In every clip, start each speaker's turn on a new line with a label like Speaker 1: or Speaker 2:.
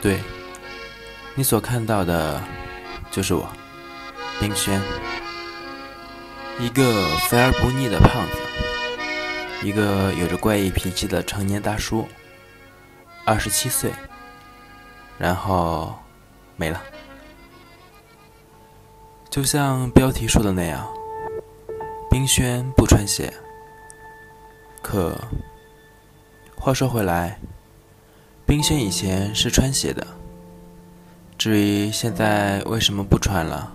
Speaker 1: 对，你所看到的，就是我，冰轩，一个肥而不腻的胖子，一个有着怪异脾气的成年大叔，二十七岁，然后没了。就像标题说的那样，冰轩不穿鞋。可话说回来，冰轩以前是穿鞋的。至于现在为什么不穿了，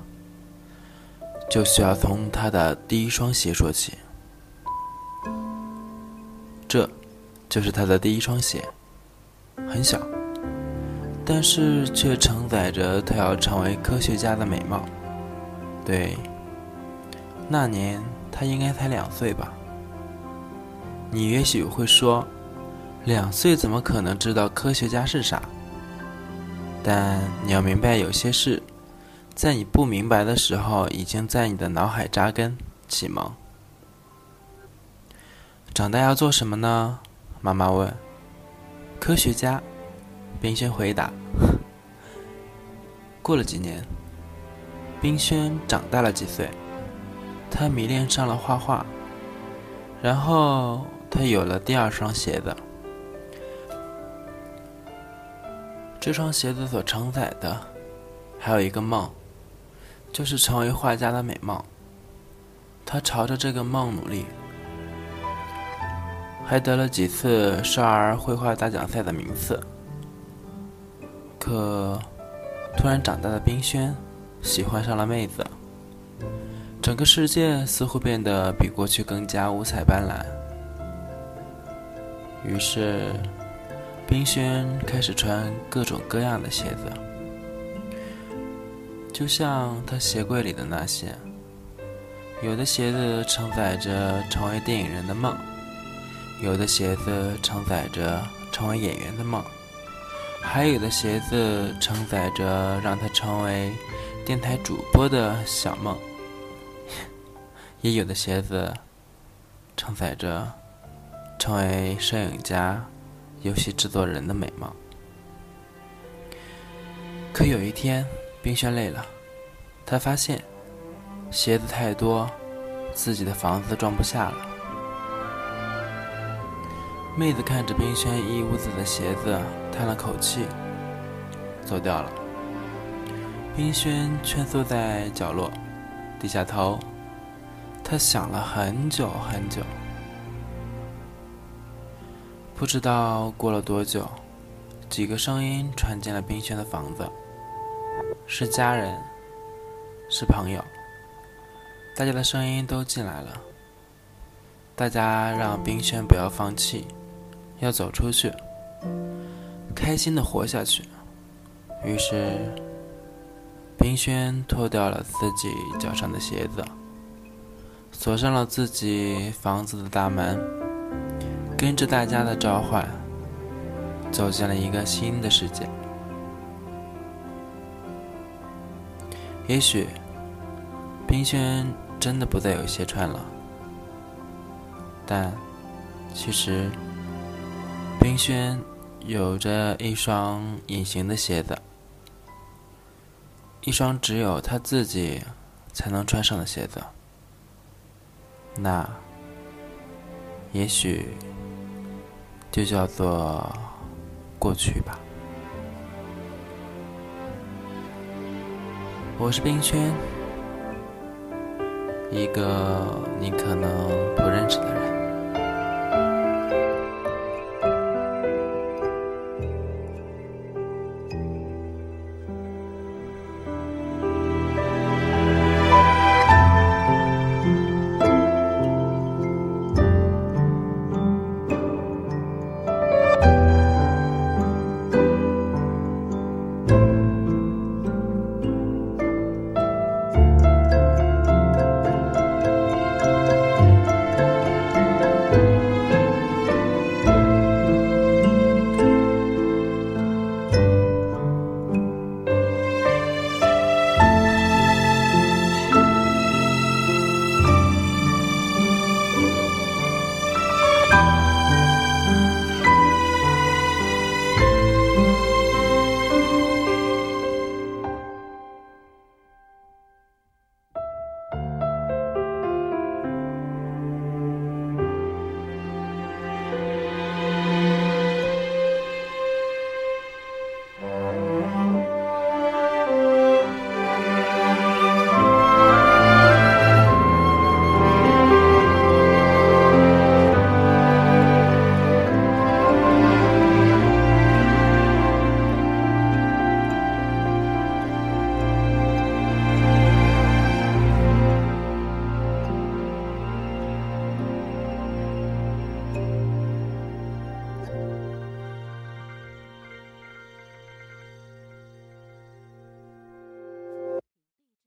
Speaker 1: 就需要从他的第一双鞋说起。这，就是他的第一双鞋，很小，但是却承载着他要成为科学家的美貌。对，那年他应该才两岁吧。你也许会说，两岁怎么可能知道科学家是啥？但你要明白，有些事，在你不明白的时候，已经在你的脑海扎根启蒙。长大要做什么呢？妈妈问。科学家，冰轩回答。过了几年。冰轩长大了几岁，他迷恋上了画画，然后他有了第二双鞋子。这双鞋子所承载的，还有一个梦，就是成为画家的美梦。他朝着这个梦努力，还得了几次少儿绘画大奖赛的名次。可，突然长大的冰轩。喜欢上了妹子，整个世界似乎变得比过去更加五彩斑斓。于是，冰轩开始穿各种各样的鞋子，就像他鞋柜里的那些。有的鞋子承载着成为电影人的梦，有的鞋子承载着成为演员的梦，还有的鞋子承载着让他成为。电台主播的小梦，也有的鞋子承载着成为摄影家、游戏制作人的美貌。可有一天，冰轩累了，他发现鞋子太多，自己的房子装不下了。妹子看着冰轩一屋子的鞋子，叹了口气，走掉了。冰轩蜷缩在角落，低下头。他想了很久很久，不知道过了多久，几个声音传进了冰轩的房子。是家人，是朋友，大家的声音都进来了。大家让冰轩不要放弃，要走出去，开心的活下去。于是。冰轩脱掉了自己脚上的鞋子，锁上了自己房子的大门，跟着大家的召唤，走进了一个新的世界。也许，冰轩真的不再有鞋穿了，但其实，冰轩有着一双隐形的鞋子。一双只有他自己才能穿上的鞋子，那也许就叫做过去吧。我是冰轩，一个你可能不认识的人。